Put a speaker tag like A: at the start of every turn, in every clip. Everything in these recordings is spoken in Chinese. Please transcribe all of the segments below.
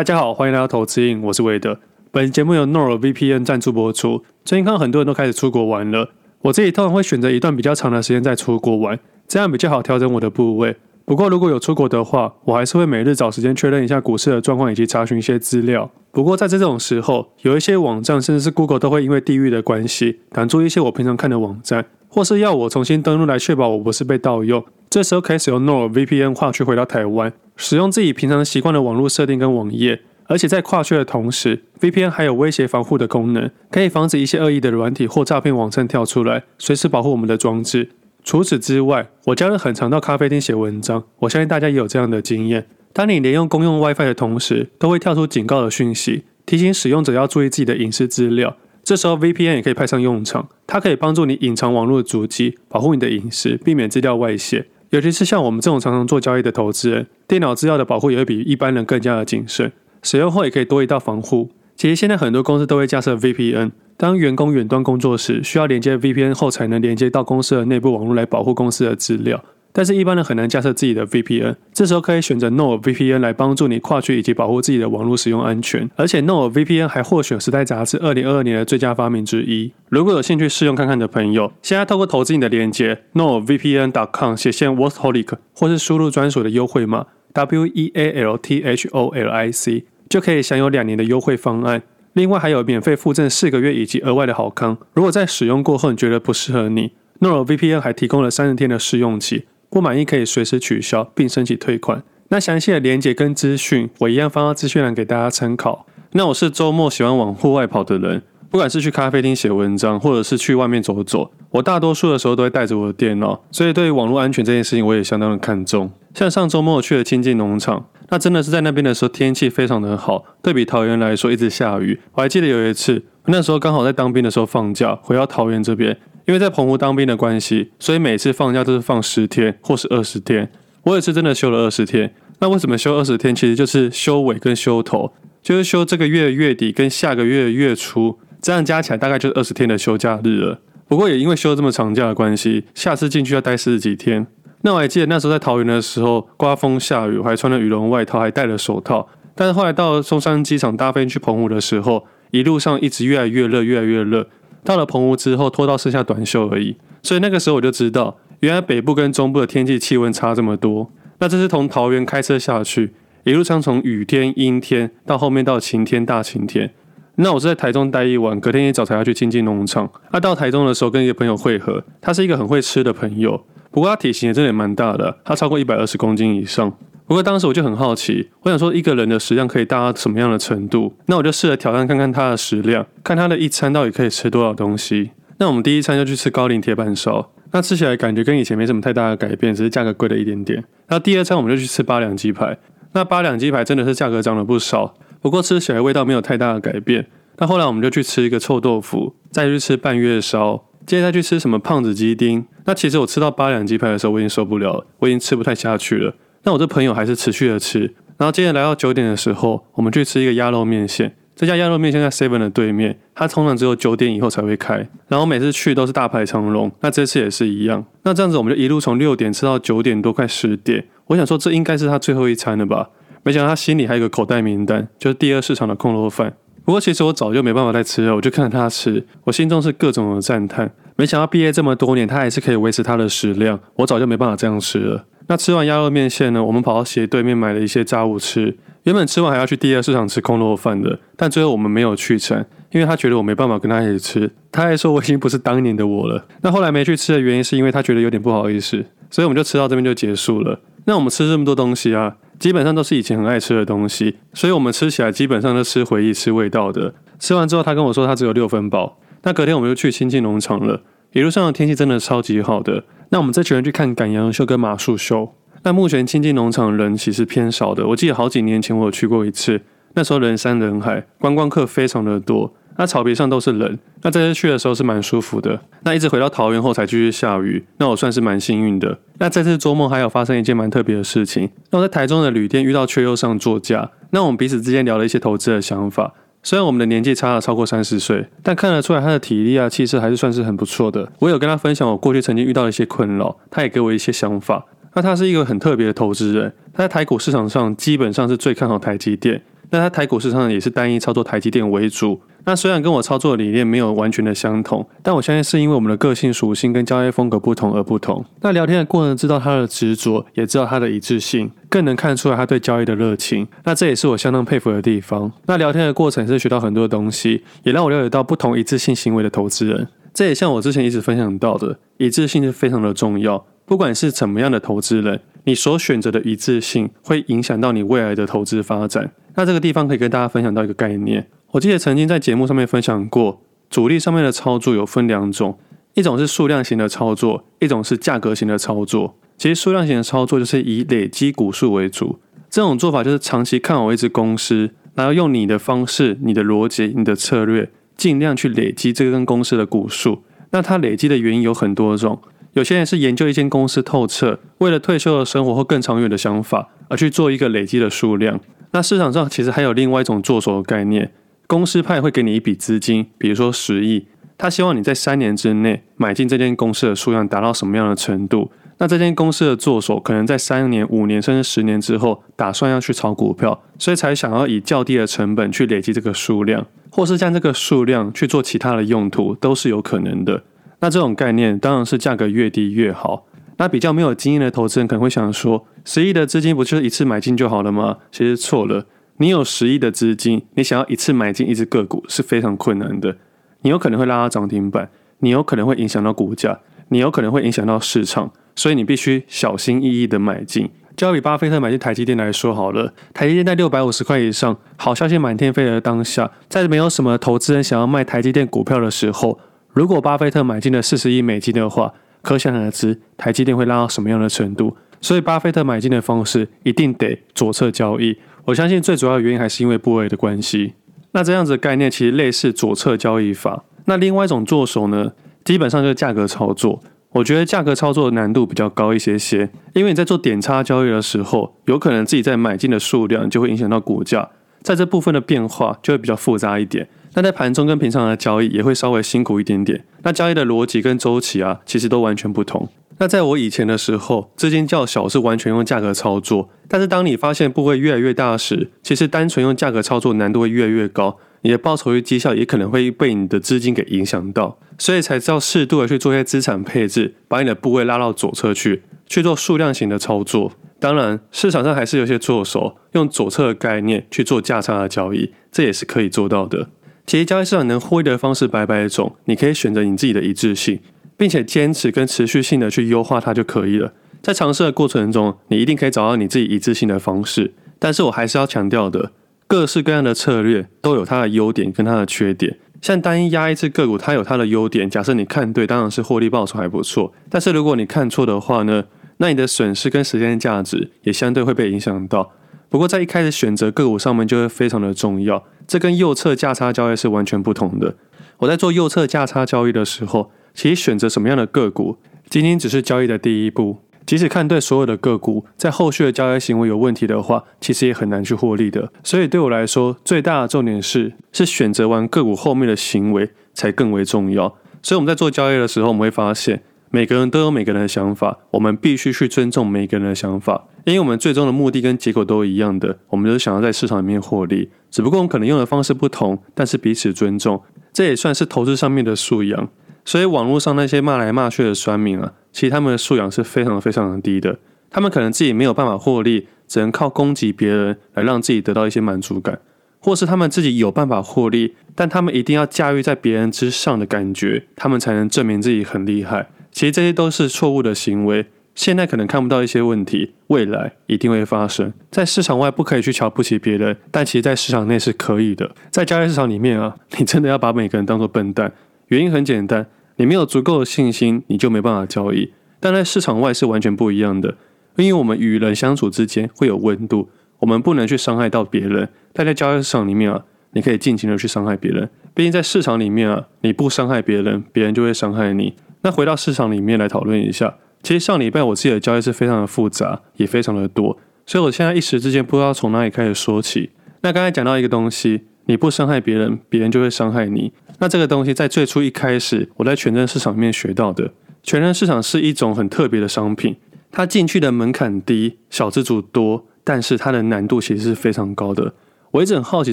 A: 大家好，欢迎来到投资瘾，我是韦德。本节目由 NordVPN 赞助播出。最近看到很多人都开始出国玩了，我自己通常会选择一段比较长的时间再出国玩，这样比较好调整我的部位。不过如果有出国的话，我还是会每日找时间确认一下股市的状况以及查询一些资料。不过在这种时候，有一些网站甚至是 Google 都会因为地域的关系挡住一些我平常看的网站，或是要我重新登录来确保我不是被盗用。这时候可以使用 NordVPN 跨区回到台湾，使用自己平常习惯的网络设定跟网页，而且在跨区的同时，VPN 还有威胁防护的功能，可以防止一些恶意的软体或诈骗网站跳出来，随时保护我们的装置。除此之外，我假日很常到咖啡厅写文章，我相信大家也有这样的经验。当你连用公用 WiFi 的同时，都会跳出警告的讯息，提醒使用者要注意自己的隐私资料。这时候 VPN 也可以派上用场，它可以帮助你隐藏网络的足迹，保护你的隐私，避免资料外泄。尤其是像我们这种常常做交易的投资人，电脑资料的保护也会比一般人更加的谨慎。使用后也可以多一道防护。其实现在很多公司都会架设 VPN，当员工远端工作时，需要连接 VPN 后才能连接到公司的内部网络来保护公司的资料。但是，一般人很难架设自己的 VPN，这时候可以选择 NordVPN 来帮助你跨区以及保护自己的网络使用安全。而且，NordVPN 还获选《时代》杂志二零二二年的最佳发明之一。如果有兴趣试用看看的朋友，现在透过投资你的链接 n o v p n c o m 写线 Wortholic，或是输入专属的优惠码 W E A L T H O L I C，就可以享有两年的优惠方案。另外，还有免费附赠四个月以及额外的好康。如果在使用过后你觉得不适合你，NordVPN 还提供了三十天的试用期。不满意可以随时取消并申请退款。那详细的连接跟资讯，我一样放到资讯栏给大家参考。那我是周末喜欢往户外跑的人，不管是去咖啡厅写文章，或者是去外面走走，我大多数的时候都会带着我的电脑。所以对于网络安全这件事情，我也相当的看重。像上周末去了亲近农场，那真的是在那边的时候天气非常的好，对比桃园来说一直下雨。我还记得有一次，那时候刚好在当兵的时候放假，回到桃园这边。因为在澎湖当兵的关系，所以每次放假都是放十天或是二十天。我也是真的休了二十天。那为什么休二十天？其实就是休尾跟休头，就是休这个月月底跟下个月月初，这样加起来大概就是二十天的休假日了。不过也因为休这么长假的关系，下次进去要待四十几天。那我还记得那时候在桃园的时候，刮风下雨，我还穿了羽绒外套，还戴了手套。但是后来到松山机场搭飞去澎湖的时候，一路上一直越来越热，越来越热。到了澎湖之后，脱到剩下短袖而已。所以那个时候我就知道，原来北部跟中部的天气气温差这么多。那这是从桃园开车下去，一路上从雨天、阴天到后面到晴天、大晴天。那我是在台中待一晚，隔天一早才要去亲近农场。那、到台中的时候，跟一个朋友会合，他是一个很会吃的朋友，不过他体型也真的蛮大的，他超过一百二十公斤以上。不过当时我就很好奇，我想说一个人的食量可以大到什么样的程度？那我就试着挑战看看他的食量，看他的一餐到底可以吃多少东西。那我们第一餐就去吃高龄铁板烧，那吃起来感觉跟以前没什么太大的改变，只是价格贵了一点点。那第二餐我们就去吃八两鸡排，那八两鸡排真的是价格涨了不少，不过吃起来味道没有太大的改变。那后来我们就去吃一个臭豆腐，再去吃半月烧，接着再去吃什么胖子鸡丁。那其实我吃到八两鸡排的时候，我已经受不了了，我已经吃不太下去了。那我这朋友还是持续的吃，然后接着来到九点的时候，我们去吃一个鸭肉面线。这家鸭肉面线在 Seven 的对面，它通常只有九点以后才会开。然后每次去都是大排长龙，那这次也是一样。那这样子我们就一路从六点吃到九点多，快十点。我想说这应该是他最后一餐了吧？没想到他心里还有个口袋名单，就是第二市场的控肉饭。不过其实我早就没办法再吃了，我就看着他吃，我心中是各种的赞叹。没想到毕业这么多年，他还是可以维持他的食量，我早就没办法这样吃了。那吃完鸭肉面线呢，我们跑到斜对面买了一些炸物吃。原本吃完还要去第二市场吃空肉饭的，但最后我们没有去成，因为他觉得我没办法跟他一起吃。他还说我已经不是当年的我了。那后来没去吃的原因是因为他觉得有点不好意思，所以我们就吃到这边就结束了。那我们吃这么多东西啊，基本上都是以前很爱吃的东西，所以我们吃起来基本上都吃回忆、吃味道的。吃完之后，他跟我说他只有六分饱。那隔天我们就去清境农场了，一路上的天气真的超级好的。那我们这群人去看赶羊秀跟马术秀。那目前亲近农场人其实偏少的，我记得好几年前我有去过一次，那时候人山人海，观光客非常的多，那草皮上都是人。那这次去的时候是蛮舒服的。那一直回到桃园后才继续下雨，那我算是蛮幸运的。那这次周末还有发生一件蛮特别的事情，那我在台中的旅店遇到阙又上作家，那我们彼此之间聊了一些投资的想法。虽然我们的年纪差了超过三十岁，但看得出来他的体力啊、气色还是算是很不错的。我有跟他分享我过去曾经遇到的一些困扰，他也给我一些想法。那他是一个很特别的投资人，他在台股市场上基本上是最看好台积电，那它台股市场也是单一操作台积电为主。那虽然跟我操作的理念没有完全的相同，但我相信是因为我们的个性属性跟交易风格不同而不同。那聊天的过程知道他的执着，也知道他的一致性，更能看出来他对交易的热情。那这也是我相当佩服的地方。那聊天的过程是学到很多东西，也让我了解到不同一致性行为的投资人。这也像我之前一直分享到的，一致性是非常的重要。不管是怎么样的投资人，你所选择的一致性会影响到你未来的投资发展。那这个地方可以跟大家分享到一个概念。我记得曾经在节目上面分享过，主力上面的操作有分两种，一种是数量型的操作，一种是价格型的操作。其实数量型的操作就是以累积股数为主，这种做法就是长期看好一只公司，然后用你的方式、你的逻辑、你的策略，尽量去累积这根公司的股数。那它累积的原因有很多种，有些人是研究一间公司透彻，为了退休的生活或更长远的想法而去做一个累积的数量。那市场上其实还有另外一种做手的概念。公司派会给你一笔资金，比如说十亿，他希望你在三年之内买进这间公司的数量达到什么样的程度？那这间公司的做手可能在三年、五年甚至十年之后，打算要去炒股票，所以才想要以较低的成本去累积这个数量，或是将这个数量去做其他的用途，都是有可能的。那这种概念当然是价格越低越好。那比较没有经验的投资人可能会想说，十亿的资金不就是一次买进就好了吗？其实错了。你有十亿的资金，你想要一次买进一只个股是非常困难的。你有可能会拉到涨停板，你有可能会影响到股价，你有可能会影响到市场，所以你必须小心翼翼的买进。就要比巴菲特买进台积电来说好了，台积电在六百五十块以上，好消息满天飞的当下，在没有什么投资人想要卖台积电股票的时候，如果巴菲特买进了四十亿美金的话，可想而知台积电会拉到什么样的程度。所以巴菲特买进的方式一定得左侧交易。我相信最主要的原因还是因为部位的关系。那这样子的概念其实类似左侧交易法。那另外一种做手呢，基本上就是价格操作。我觉得价格操作的难度比较高一些些，因为你在做点差交易的时候，有可能自己在买进的数量就会影响到股价，在这部分的变化就会比较复杂一点。那在盘中跟平常的交易也会稍微辛苦一点点。那交易的逻辑跟周期啊，其实都完全不同。那在我以前的时候，资金较小，是完全用价格操作。但是当你发现部位越来越大时，其实单纯用价格操作难度会越来越高，你的报酬率绩效也可能会被你的资金给影响到，所以才知道适度的去做一些资产配置，把你的部位拉到左侧去，去做数量型的操作。当然，市场上还是有些做手用左侧的概念去做价差的交易，这也是可以做到的。其实交易市场能获利的方式百百种，你可以选择你自己的一致性。并且坚持跟持续性的去优化它就可以了。在尝试的过程中，你一定可以找到你自己一致性的方式。但是我还是要强调的，各式各样的策略都有它的优点跟它的缺点。像单一压一只个股，它有它的优点。假设你看对，当然是获利报酬还不错。但是如果你看错的话呢，那你的损失跟时间价值也相对会被影响到。不过在一开始选择个股上面就会非常的重要，这跟右侧价差交易是完全不同的。我在做右侧价差交易的时候，其实选择什么样的个股，仅仅只是交易的第一步。即使看对所有的个股，在后续的交易行为有问题的话，其实也很难去获利的。所以对我来说，最大的重点是是选择完个股后面的行为才更为重要。所以我们在做交易的时候，我们会发现每个人都有每个人的想法，我们必须去尊重每个人的想法，因为我们最终的目的跟结果都一样的，我们都是想要在市场里面获利。只不过我们可能用的方式不同，但是彼此尊重，这也算是投资上面的素养。所以网络上那些骂来骂去的酸民啊，其实他们的素养是非常非常的低的。他们可能自己没有办法获利，只能靠攻击别人来让自己得到一些满足感，或是他们自己有办法获利，但他们一定要驾驭在别人之上的感觉，他们才能证明自己很厉害。其实这些都是错误的行为。现在可能看不到一些问题，未来一定会发生。在市场外不可以去瞧不起别人，但其实在市场内是可以的。在交易市场里面啊，你真的要把每个人当做笨蛋。原因很简单，你没有足够的信心，你就没办法交易。但在市场外是完全不一样的，因为我们与人相处之间会有温度，我们不能去伤害到别人。但在交易市场里面啊，你可以尽情的去伤害别人。毕竟在市场里面啊，你不伤害别人，别人就会伤害你。那回到市场里面来讨论一下，其实上礼拜我自己的交易是非常的复杂，也非常的多，所以我现在一时之间不知道从哪里开始说起。那刚才讲到一个东西。你不伤害别人，别人就会伤害你。那这个东西在最初一开始，我在权证市场里面学到的。权证市场是一种很特别的商品，它进去的门槛低，小资主多，但是它的难度其实是非常高的。我一直很好奇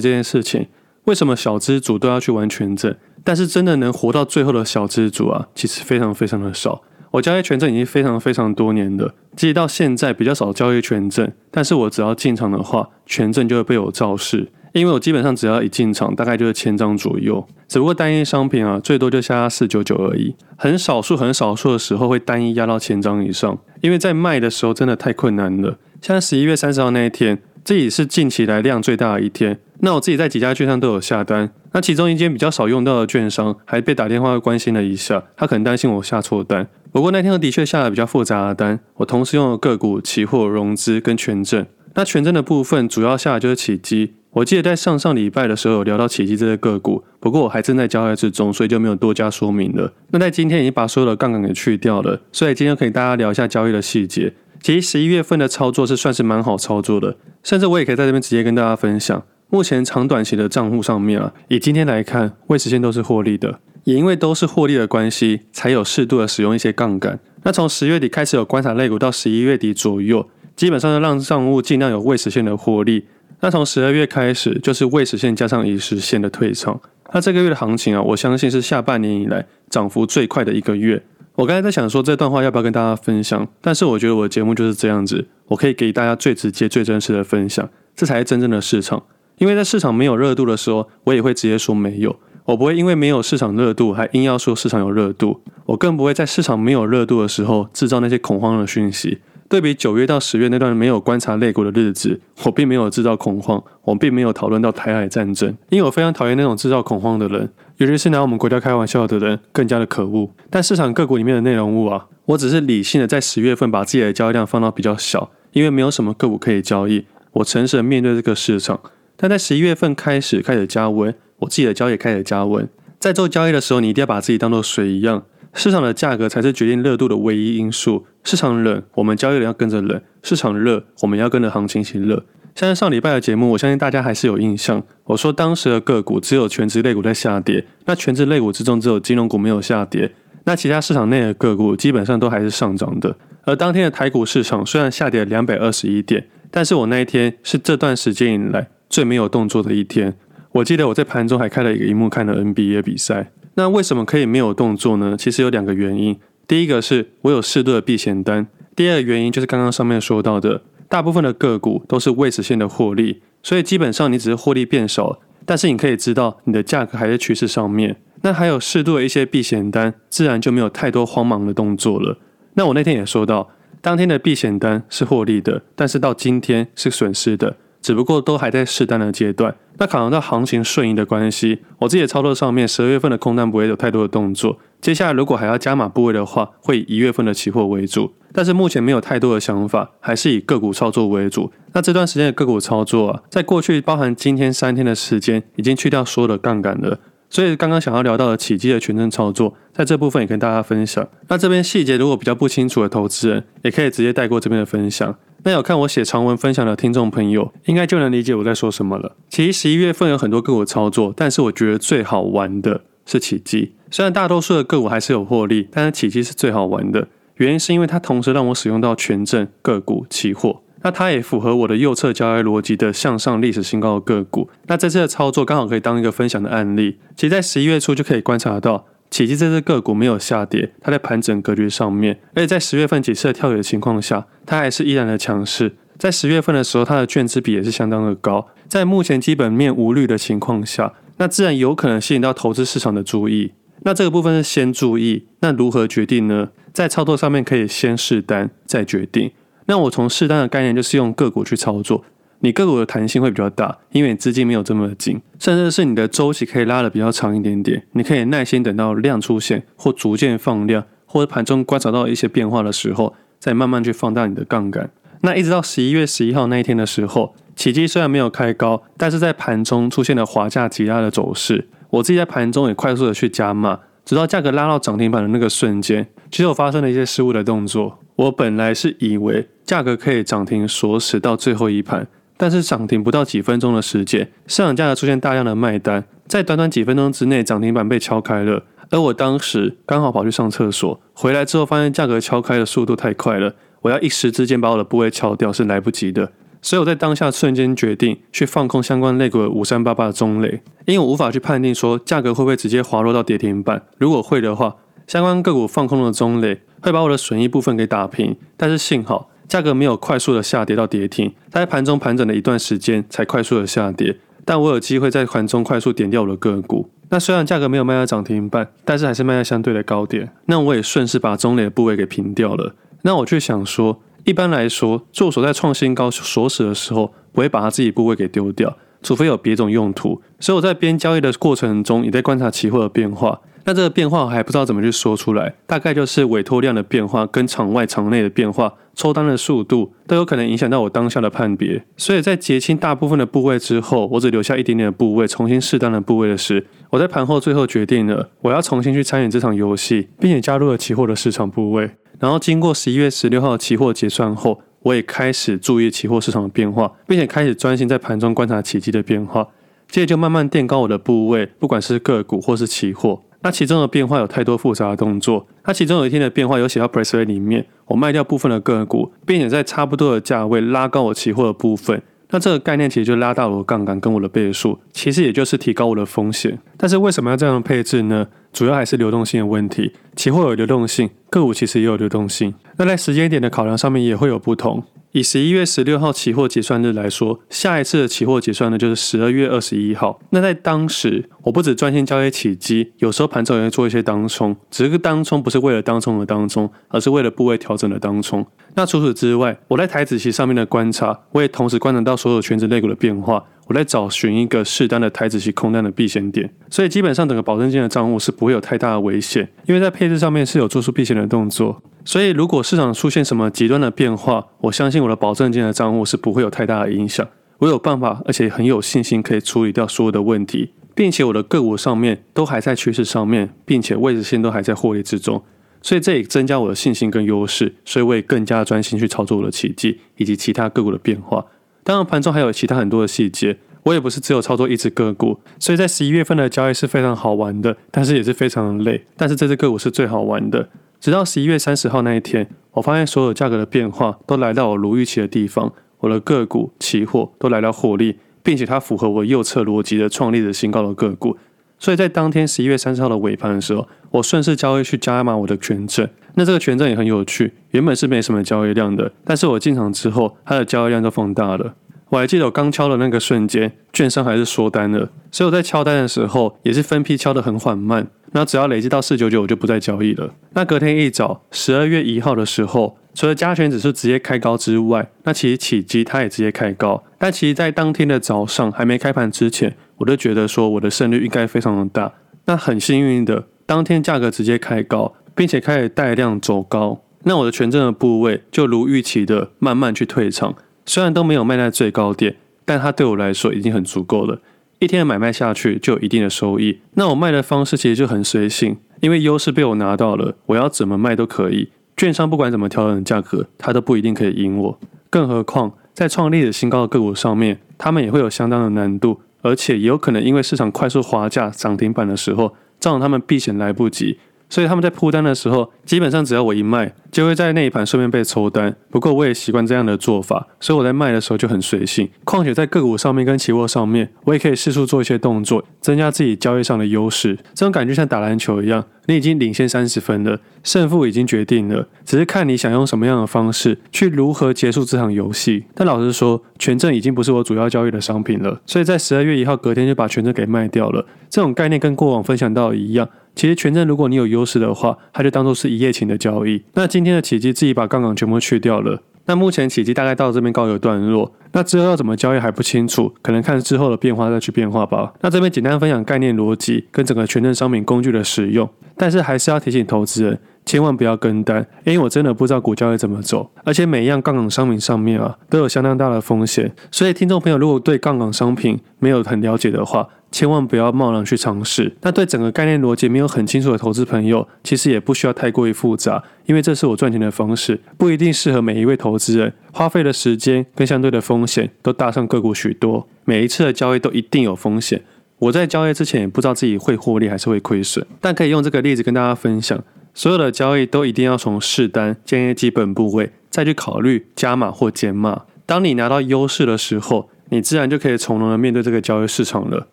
A: 这件事情，为什么小资主都要去玩权证，但是真的能活到最后的小资族啊，其实非常非常的少。我交易权证已经非常非常多年了，即使到现在比较少交易权证，但是我只要进场的话，权证就会被我造势。因为我基本上只要一进场，大概就是千张左右，只不过单一商品啊，最多就下压四九九而已，很少数很少数的时候会单一压到千张以上，因为在卖的时候真的太困难了。像十一月三十号那一天，这也是近期来量最大的一天，那我自己在几家券商都有下单，那其中一间比较少用到的券商还被打电话关心了一下，他可能担心我下错单，不过那天我的确下了比较复杂的单，我同时用了个股、期货、融资跟权证，那权证的部分主要下的就是起基。我记得在上上礼拜的时候有聊到启基这个个股，不过我还正在交易之中，所以就没有多加说明了。那在今天已经把所有的杠杆给去掉了，所以今天可以大家聊一下交易的细节。其实十一月份的操作是算是蛮好操作的，甚至我也可以在这边直接跟大家分享。目前长短期的账户上面啊，以今天来看，未实现都是获利的，也因为都是获利的关系，才有适度的使用一些杠杆。那从十月底开始有观察类股到十一月底左右，基本上就让账户尽量有未实现的获利。那从十二月开始，就是未实现加上已实现的退场。那这个月的行情啊，我相信是下半年以来涨幅最快的一个月。我刚才在想说这段话要不要跟大家分享，但是我觉得我的节目就是这样子，我可以给大家最直接、最真实的分享，这才是真正的市场。因为在市场没有热度的时候，我也会直接说没有，我不会因为没有市场热度还硬要说市场有热度，我更不会在市场没有热度的时候制造那些恐慌的讯息。对比九月到十月那段没有观察类股的日子，我并没有制造恐慌，我并没有讨论到台海战争，因为我非常讨厌那种制造恐慌的人，尤其是拿我们国家开玩笑的人，更加的可恶。但市场个股里面的内容物啊，我只是理性的在十月份把自己的交易量放到比较小，因为没有什么个股可以交易，我诚实的面对这个市场。但在十一月份开始开始加温，我自己的交易也开始加温。在做交易的时候，你一定要把自己当做水一样。市场的价格才是决定热度的唯一因素。市场冷，我们交易人要跟着冷；市场热，我们要跟着行情一起热。像上礼拜的节目，我相信大家还是有印象。我说当时的个股只有全职类股在下跌，那全职类股之中只有金融股没有下跌，那其他市场内的个股基本上都还是上涨的。而当天的台股市场虽然下跌了两百二十一点，但是我那一天是这段时间以来最没有动作的一天。我记得我在盘中还开了一个荧幕看了 NBA 比赛。那为什么可以没有动作呢？其实有两个原因。第一个是我有适度的避险单，第二个原因就是刚刚上面说到的，大部分的个股都是未实现的获利，所以基本上你只是获利变少，但是你可以知道你的价格还在趋势上面。那还有适度的一些避险单，自然就没有太多慌忙的动作了。那我那天也说到，当天的避险单是获利的，但是到今天是损失的。只不过都还在试单的阶段，那考量到行情顺应的关系，我自己的操作上面十二月份的空单不会有太多的动作。接下来如果还要加码部位的话，会以一月份的期货为主。但是目前没有太多的想法，还是以个股操作为主。那这段时间的个股操作啊，在过去包含今天三天的时间，已经去掉所有的杠杆了。所以刚刚想要聊到的起基的权证操作，在这部分也跟大家分享。那这边细节如果比较不清楚的投资人，也可以直接带过这边的分享。那有看我写长文分享的听众朋友，应该就能理解我在说什么了。其实十一月份有很多个股操作，但是我觉得最好玩的是起基。虽然大多数的个股还是有获利，但是启基是最好玩的。原因是因为它同时让我使用到权证、个股、期货。那它也符合我的右侧交易逻辑的向上历史新高的个股。那这次的操作刚好可以当一个分享的案例。其实，在十一月初就可以观察到，奇迹这只个股没有下跌，它在盘整格局上面，而且在十月份几次的跳水的情况下，它还是依然的强势。在十月份的时候，它的券资比也是相当的高。在目前基本面无虑的情况下，那自然有可能吸引到投资市场的注意。那这个部分是先注意，那如何决定呢？在操作上面可以先试单再决定。那我从适当的概念就是用个股去操作，你个股的弹性会比较大，因为你资金没有这么紧，甚至是你的周期可以拉得比较长一点点，你可以耐心等到量出现或逐渐放量，或者盘中观察到一些变化的时候，再慢慢去放大你的杠杆。那一直到十一月十一号那一天的时候，奇迹虽然没有开高，但是在盘中出现了滑价急拉的走势，我自己在盘中也快速的去加码，直到价格拉到涨停板的那个瞬间，其实我发生了一些失误的动作。我本来是以为价格可以涨停锁死到最后一盘，但是涨停不到几分钟的时间，市场价格出现大量的卖单，在短短几分钟之内，涨停板被敲开了。而我当时刚好跑去上厕所，回来之后发现价格敲开的速度太快了，我要一时之间把我的部位敲掉是来不及的。所以我在当下瞬间决定去放空相关类股的五三八八的中磊，因为我无法去判定说价格会不会直接滑落到跌停板。如果会的话，相关个股放空的中磊会把我的损益部分给打平。但是幸好价格没有快速的下跌到跌停，它在盘中盘整了一段时间才快速的下跌。但我有机会在盘中快速点掉我的个股。那虽然价格没有卖到涨停板，但是还是卖在相对的高点。那我也顺势把中磊的部位给平掉了。那我却想说。一般来说，做手在创新高锁死的时候，不会把他自己部位给丢掉，除非有别种用途。所以我在边交易的过程中，也在观察期货的变化。那这个变化我还不知道怎么去说出来，大概就是委托量的变化跟场外场内的变化，抽单的速度都有可能影响到我当下的判别。所以在结清大部分的部位之后，我只留下一点点的部位，重新试单的部位的时，我在盘后最后决定了，我要重新去参与这场游戏，并且加入了期货的市场部位。然后经过十一月十六号期货结算后，我也开始注意期货市场的变化，并且开始专心在盘中观察奇迹的变化。接着就慢慢垫高我的部位，不管是个股或是期货。那其中的变化有太多复杂的动作。那其中有一天的变化有写到 pressure 里面，我卖掉部分的个股，并且在差不多的价位拉高我期货的部分。那这个概念其实就拉大了我杠杆跟我的倍数，其实也就是提高我的风险。但是为什么要这样配置呢？主要还是流动性的问题。期货有流动性，个股其实也有流动性。那在时间点的考量上面也会有不同。以十一月十六号期货结算日来说，下一次的期货结算呢就是十二月二十一号。那在当时，我不止专心交易起机，有时候盘中也会做一些当冲，只是当冲不是为了当冲而当冲，而是为了部位调整的当冲。那除此之外，我在台指期上面的观察，我也同时观察到所有全职类股的变化。我在找寻一个适当的台指期空单的避险点，所以基本上整个保证金的账户是不会有太大的危险，因为在配置上面是有做出避险的动作。所以如果市场出现什么极端的变化，我相信我的保证金的账户是不会有太大的影响。我有办法，而且很有信心可以处理掉所有的问题，并且我的个股上面都还在趋势上面，并且位置线都还在获利之中，所以这也增加我的信心跟优势，所以我也更加专心去操作我的奇迹以及其他个股的变化。当然，盘中还有其他很多的细节，我也不是只有操作一只个股，所以在十一月份的交易是非常好玩的，但是也是非常的累。但是这只个股是最好玩的，直到十一月三十号那一天，我发现所有价格的变化都来到我如预期的地方，我的个股、期货都来到获利，并且它符合我右侧逻辑的创立的新高的个股。所以在当天十一月三十号的尾盘的时候，我顺势交易去加码我的权证。那这个权证也很有趣，原本是没什么交易量的，但是我进场之后，它的交易量就放大了。我还记得我刚敲的那个瞬间，券商还是缩单了，所以我在敲单的时候也是分批敲得很缓慢。那只要累积到四九九，我就不再交易了。那隔天一早，十二月一号的时候，除了加权指数直接开高之外，那其实起基它也直接开高。但其实，在当天的早上还没开盘之前，我就觉得说我的胜率应该非常的大。那很幸运的，当天价格直接开高，并且开始带量走高，那我的权证的部位就如预期的慢慢去退场。虽然都没有卖在最高点，但它对我来说已经很足够了。一天的买卖下去就有一定的收益。那我卖的方式其实就很随性，因为优势被我拿到了，我要怎么卖都可以。券商不管怎么调整价格，它都不一定可以赢我。更何况在创立的新高的个股上面，他们也会有相当的难度，而且也有可能因为市场快速滑价涨停板的时候，造成他们避险来不及。所以他们在铺单的时候，基本上只要我一卖，就会在那一盘顺便被抽单。不过我也习惯这样的做法，所以我在卖的时候就很随性。况且在个股上面跟期货上面，我也可以四处做一些动作，增加自己交易上的优势。这种感觉像打篮球一样，你已经领先三十分了，胜负已经决定了，只是看你想用什么样的方式去如何结束这场游戏。但老实说，权证已经不是我主要交易的商品了，所以在十二月一号隔天就把权证给卖掉了。这种概念跟过往分享到一样。其实权证如果你有优势的话，它就当做是一夜情的交易。那今天的奇迹自己把杠杆全部去掉了。那目前奇迹大概到这边告一个段落。那之后要怎么交易还不清楚，可能看之后的变化再去变化吧。那这边简单分享概念逻辑跟整个权证商品工具的使用，但是还是要提醒投资人，千万不要跟单，因为我真的不知道股交易怎么走，而且每一样杠杆商品上面啊都有相当大的风险。所以听众朋友如果对杠杆商品没有很了解的话，千万不要贸然去尝试。那对整个概念逻辑没有很清楚的投资朋友，其实也不需要太过于复杂，因为这是我赚钱的方式，不一定适合每一位投资人。花费的时间跟相对的风险都大上个股许多，每一次的交易都一定有风险。我在交易之前也不知道自己会获利还是会亏损，但可以用这个例子跟大家分享，所有的交易都一定要从试单建立基本部位，再去考虑加码或减码。当你拿到优势的时候，你自然就可以从容的面对这个交易市场了。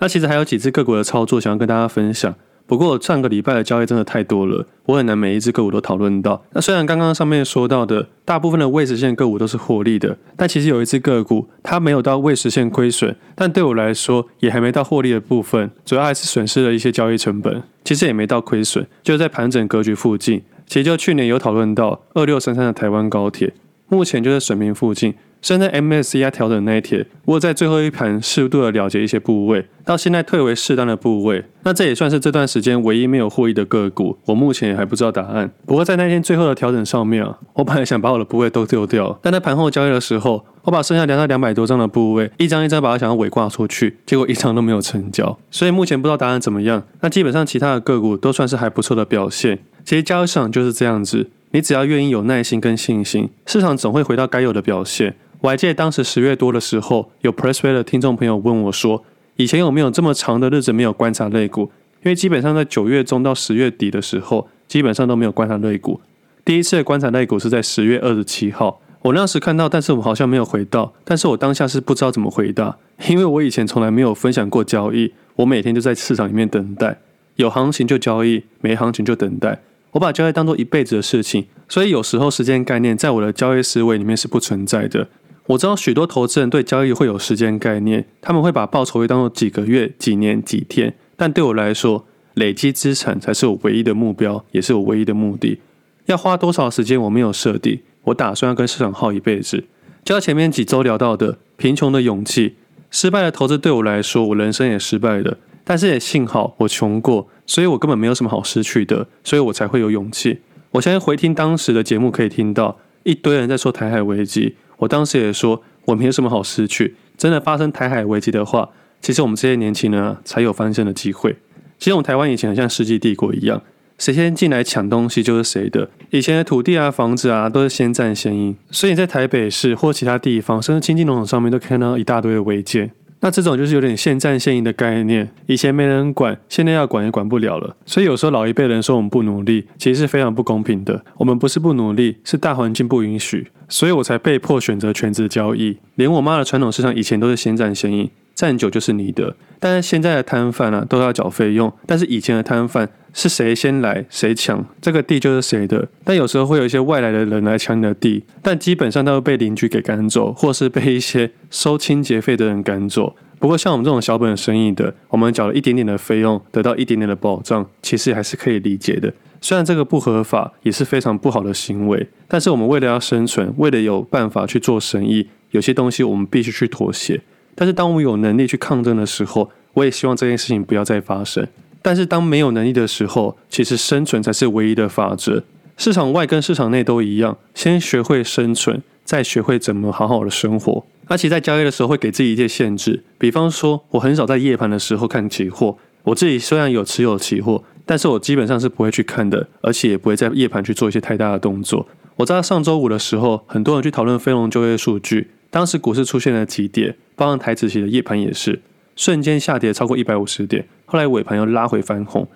A: 那其实还有几只个股的操作想要跟大家分享。不过上个礼拜的交易真的太多了，我很难每一只个股都讨论到。那虽然刚刚上面说到的大部分的未实现个股都是获利的，但其实有一只个股它没有到未实现亏损，但对我来说也还没到获利的部分，主要还是损失了一些交易成本。其实也没到亏损，就在盘整格局附近。其实就去年有讨论到二六三三的台湾高铁，目前就在水平附近。现在 MSCI 调整那一天，我在最后一盘适度的了结一些部位，到现在退为适当的部位。那这也算是这段时间唯一没有获益的个股。我目前也还不知道答案。不过在那天最后的调整上面啊，我本来想把我的部位都丢掉，但在盘后交易的时候，我把剩下两到两百多张的部位，一张一张把它想要尾挂出去，结果一张都没有成交。所以目前不知道答案怎么样。那基本上其他的个股都算是还不错的表现。其实交易市场就是这样子，你只要愿意有耐心跟信心，市场总会回到该有的表现。我还记得当时十月多的时候，有 Pressplay 的听众朋友问我说：“以前有没有这么长的日子没有观察类股？因为基本上在九月中到十月底的时候，基本上都没有观察类股。第一次观察类股是在十月二十七号，我那时看到，但是我好像没有回到。但是我当下是不知道怎么回答，因为我以前从来没有分享过交易，我每天就在市场里面等待，有行情就交易，没行情就等待。我把交易当做一辈子的事情，所以有时候时间概念在我的交易思维里面是不存在的。”我知道许多投资人对交易会有时间概念，他们会把报酬率当做几个月、几年、几天。但对我来说，累积资产才是我唯一的目标，也是我唯一的目的。要花多少时间，我没有设定。我打算要跟市场耗一辈子。就像前面几周聊到的，贫穷的勇气，失败的投资对我来说，我人生也失败了。但是也幸好我穷过，所以我根本没有什么好失去的，所以我才会有勇气。我相信回听当时的节目，可以听到一堆人在说台海危机。我当时也说，我没有什么好失去。真的发生台海危机的话，其实我们这些年轻人啊，才有翻身的机会。其实我们台湾以前很像世纪帝国一样，谁先进来抢东西就是谁的。以前的土地啊、房子啊，都是先占先赢。所以在台北市或其他地方，甚至清境农场上面，都看到一大堆的违建。那这种就是有点现战现赢的概念，以前没人管，现在要管也管不了了。所以有时候老一辈人说我们不努力，其实是非常不公平的。我们不是不努力，是大环境不允许，所以我才被迫选择全职交易。连我妈的传统市场以前都是先战先赢。站久就是你的，但是现在的摊贩啊都要缴费用，但是以前的摊贩是谁先来谁抢，这个地就是谁的。但有时候会有一些外来的人来抢你的地，但基本上都会被邻居给赶走，或是被一些收清洁费的人赶走。不过像我们这种小本生意的，我们缴了一点点的费用，得到一点点的保障，其实还是可以理解的。虽然这个不合法，也是非常不好的行为，但是我们为了要生存，为了有办法去做生意，有些东西我们必须去妥协。但是当我有能力去抗争的时候，我也希望这件事情不要再发生。但是当没有能力的时候，其实生存才是唯一的法则。市场外跟市场内都一样，先学会生存，再学会怎么好好的生活。而且在交易的时候会给自己一些限制，比方说我很少在夜盘的时候看期货。我自己虽然有持有期货，但是我基本上是不会去看的，而且也不会在夜盘去做一些太大的动作。我在上周五的时候，很多人去讨论非农就业数据。当时股市出现了急跌，包含台指期的夜盘也是瞬间下跌超过一百五十点，后来尾盘又拉回翻红。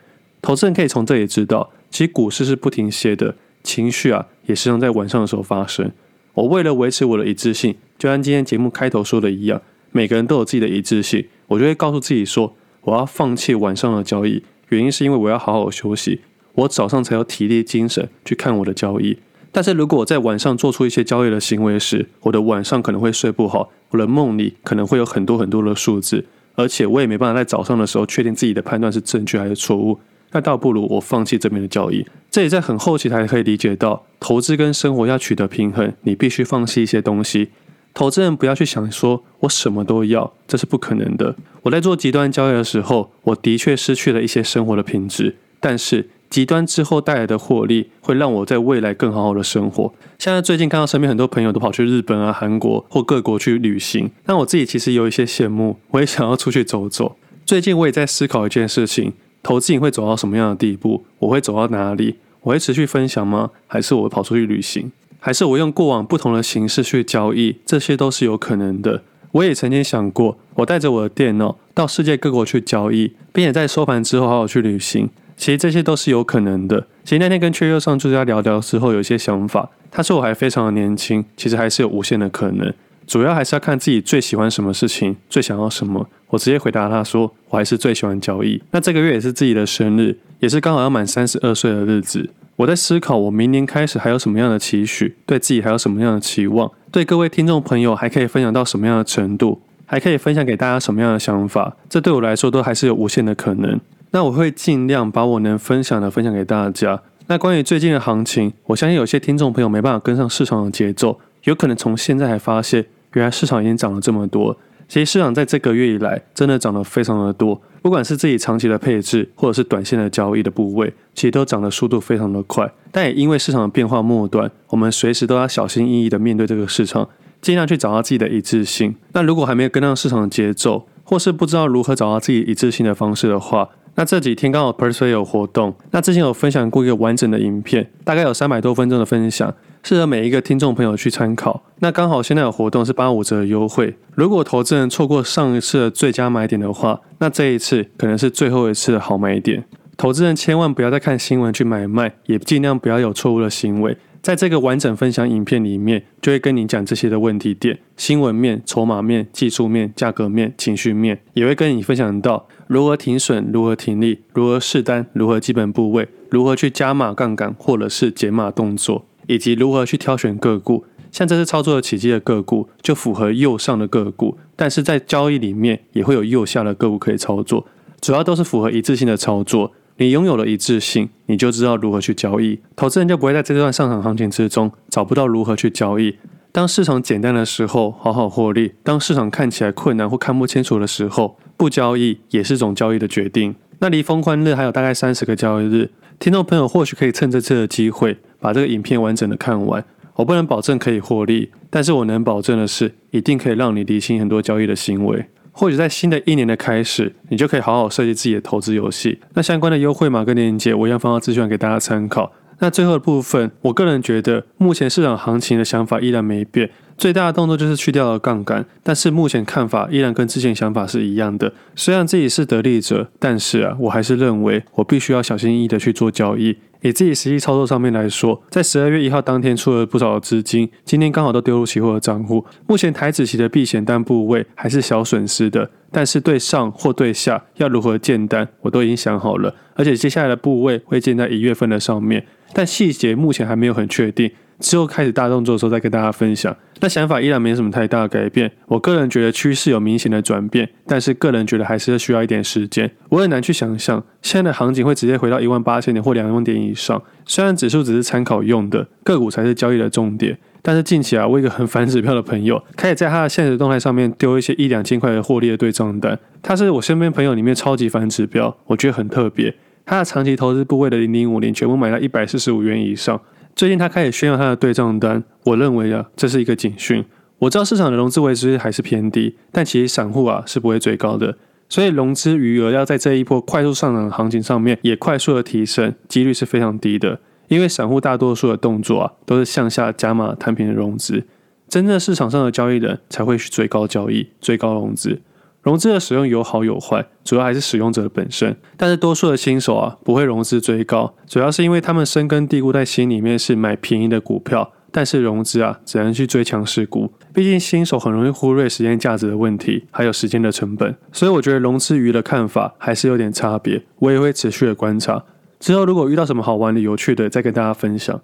A: 投资人可以从这里知道，其实股市是不停歇的，情绪啊也时常在晚上的时候发生。我为了维持我的一致性，就像今天节目开头说的一样，每个人都有自己的一致性，我就会告诉自己说，我要放弃晚上的交易，原因是因为我要好好休息，我早上才有体力精神去看我的交易。但是如果我在晚上做出一些交易的行为时，我的晚上可能会睡不好，我的梦里可能会有很多很多的数字，而且我也没办法在早上的时候确定自己的判断是正确还是错误，那倒不如我放弃这边的交易。这也在很后期才可以理解到，投资跟生活要取得平衡，你必须放弃一些东西。投资人不要去想说我什么都要，这是不可能的。我在做极端交易的时候，我的确失去了一些生活的品质，但是。极端之后带来的获利，会让我在未来更好好的生活。现在最近看到身边很多朋友都跑去日本啊、韩国或各国去旅行，那我自己其实有一些羡慕，我也想要出去走走。最近我也在思考一件事情：投资你会走到什么样的地步？我会走到哪里？我会持续分享吗？还是我跑出去旅行？还是我用过往不同的形式去交易？这些都是有可能的。我也曾经想过，我带着我的电脑到世界各国去交易，并且在收盘之后好好去旅行。其实这些都是有可能的。其实那天跟阙佑上作家聊聊之后，有一些想法。他说我还非常的年轻，其实还是有无限的可能。主要还是要看自己最喜欢什么事情，最想要什么。我直接回答他说，我还是最喜欢交易。那这个月也是自己的生日，也是刚好要满三十二岁的日子。我在思考，我明年开始还有什么样的期许，对自己还有什么样的期望，对各位听众朋友还可以分享到什么样的程度，还可以分享给大家什么样的想法。这对我来说都还是有无限的可能。那我会尽量把我能分享的分享给大家。那关于最近的行情，我相信有些听众朋友没办法跟上市场的节奏，有可能从现在才发现，原来市场已经涨了这么多。其实市场在这个月以来真的涨得非常的多，不管是自己长期的配置，或者是短线的交易的部位，其实都涨的速度非常的快。但也因为市场的变化末端，我们随时都要小心翼翼的面对这个市场，尽量去找到自己的一致性。那如果还没有跟上市场的节奏，或是不知道如何找到自己一致性的方式的话，那这几天刚好 Persuade 有活动，那之前有分享过一个完整的影片，大概有三百多分钟的分享，适合每一个听众朋友去参考。那刚好现在有活动是八五折的优惠，如果投资人错过上一次的最佳买点的话，那这一次可能是最后一次的好买点。投资人千万不要再看新闻去买卖，也尽量不要有错误的行为。在这个完整分享影片里面，就会跟你讲这些的问题点：新闻面、筹码面、技术面、价格面、情绪面，也会跟你分享到如何停损、如何停利、如何试单、如何基本部位、如何去加码杠杆或者是减码动作，以及如何去挑选个股。像这次操作的起基的个股，就符合右上的个股，但是在交易里面也会有右下的个股可以操作，主要都是符合一致性的操作。你拥有了一致性，你就知道如何去交易，投资人就不会在这段上涨行情之中找不到如何去交易。当市场简单的时候，好好获利；当市场看起来困难或看不清楚的时候，不交易也是种交易的决定。那离封关日还有大概三十个交易日，听众朋友或许可以趁这次的机会把这个影片完整的看完。我不能保证可以获利，但是我能保证的是，一定可以让你理清很多交易的行为。或者在新的一年的开始，你就可以好好设计自己的投资游戏。那相关的优惠码跟链接，我一样放到资讯上给大家参考。那最后的部分，我个人觉得，目前市场行情的想法依然没变，最大的动作就是去掉了杠杆。但是目前看法依然跟之前想法是一样的。虽然自己是得利者，但是啊，我还是认为我必须要小心翼翼的去做交易。以自己实际操作上面来说，在十二月一号当天出了不少的资金，今天刚好都丢入期货的账户。目前台子期的避险单部位还是小损失的，但是对上或对下要如何建单，我都已经想好了，而且接下来的部位会建在一月份的上面，但细节目前还没有很确定。之后开始大动作的时候再跟大家分享。那想法依然没什么太大的改变。我个人觉得趋势有明显的转变，但是个人觉得还是需要一点时间。我很难去想象现在的行情会直接回到一万八千点或两万点以上。虽然指数只是参考用的，个股才是交易的重点。但是近期啊，我一个很反指标的朋友开始在他的现实动态上面丢一些一两千块的获利的对账单。他是我身边朋友里面超级反指标，我觉得很特别。他的长期投资部位的零零五零全部买到一百四十五元以上。最近他开始炫耀他的对账单，我认为啊，这是一个警讯。我知道市场的融资维持还是偏低，但其实散户啊是不会追高的，所以融资余额要在这一波快速上涨的行情上面也快速的提升，几率是非常低的。因为散户大多数的动作啊都是向下加码摊平的融资，真正市场上的交易人才会去追高交易、追高融资。融资的使用有好有坏，主要还是使用者本身。但是多数的新手啊，不会融资追高，主要是因为他们深根蒂固在心里面是买便宜的股票，但是融资啊，只能去追强势股。毕竟新手很容易忽略时间价值的问题，还有时间的成本。所以我觉得融资鱼的看法还是有点差别，我也会持续的观察。之后如果遇到什么好玩的、有趣的，再跟大家分享。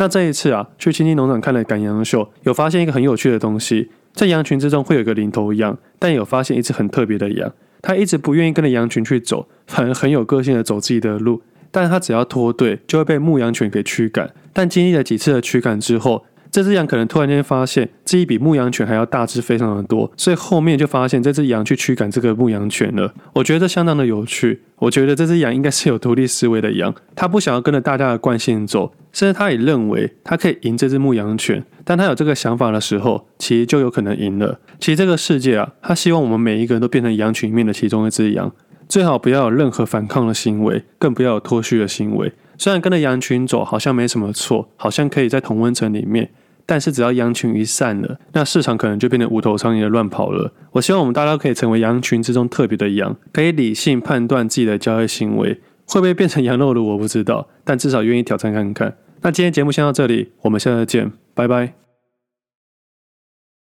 A: 那这一次啊，去青青农场看了赶羊秀，有发现一个很有趣的东西。在羊群之中会有一个领头羊，但有发现一只很特别的羊，它一直不愿意跟着羊群去走，反而很有个性的走自己的路。但它只要脱队，就会被牧羊犬给驱赶。但经历了几次的驱赶之后，这只羊可能突然间发现自己比牧羊犬还要大只非常的多，所以后面就发现这只羊去驱赶这个牧羊犬了。我觉得这相当的有趣。我觉得这只羊应该是有独立思维的羊，它不想要跟着大家的惯性走，甚至它也认为它可以赢这只牧羊犬。当它有这个想法的时候，其实就有可能赢了。其实这个世界啊，它希望我们每一个人都变成羊群里面的其中一只羊，最好不要有任何反抗的行为，更不要有脱序的行为。虽然跟着羊群走好像没什么错，好像可以在同温层里面，但是只要羊群一散了，那市场可能就变得无头苍蝇的乱跑了。我希望我们大家可以成为羊群之中特别的羊，可以理性判断自己的交易行为，会不会变成羊肉炉我不知道，但至少愿意挑战看看。那今天节目先到这里，我们下次见，拜拜。